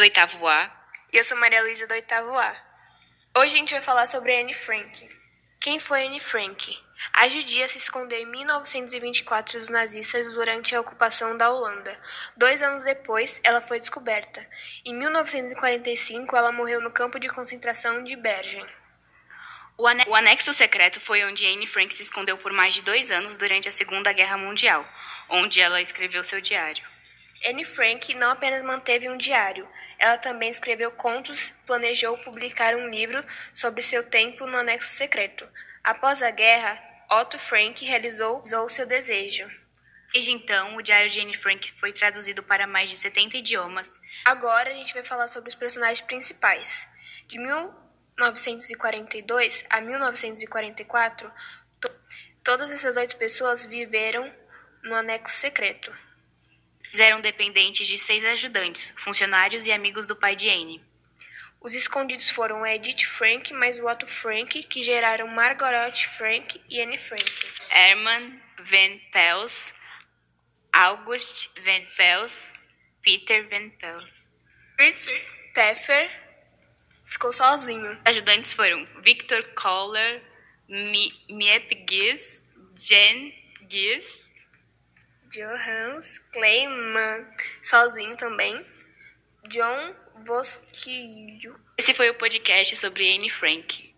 do oitavo A. E eu sou Maria Luísa do oitavo A. Hoje a gente vai falar sobre Anne Frank. Quem foi Anne Frank? A judia se escondeu em 1924 dos nazistas durante a ocupação da Holanda. Dois anos depois, ela foi descoberta. Em 1945, ela morreu no campo de concentração de Bergen. O, ane o anexo secreto foi onde Anne Frank se escondeu por mais de dois anos durante a Segunda Guerra Mundial, onde ela escreveu seu diário. Anne Frank não apenas manteve um diário, ela também escreveu contos, planejou publicar um livro sobre seu tempo no anexo secreto. Após a guerra, Otto Frank realizou seu desejo. Desde então, o diário de Anne Frank foi traduzido para mais de 70 idiomas. Agora a gente vai falar sobre os personagens principais. De 1942 a 1944, to todas essas oito pessoas viveram no anexo secreto. Eram dependentes de seis ajudantes, funcionários e amigos do pai de Anne. Os escondidos foram Edith Frank mais o Otto Frank, que geraram Margaret Frank e Anne Frank. Hermann Van Pels, August Van Pels, Peter Van Pels. Fritz Pfeffer ficou sozinho. Os ajudantes foram Victor Kohler, Miep Gies, Jen Gies, Johannes Kleiman, sozinho também. John Vosquilho. Esse foi o podcast sobre Anne Frank.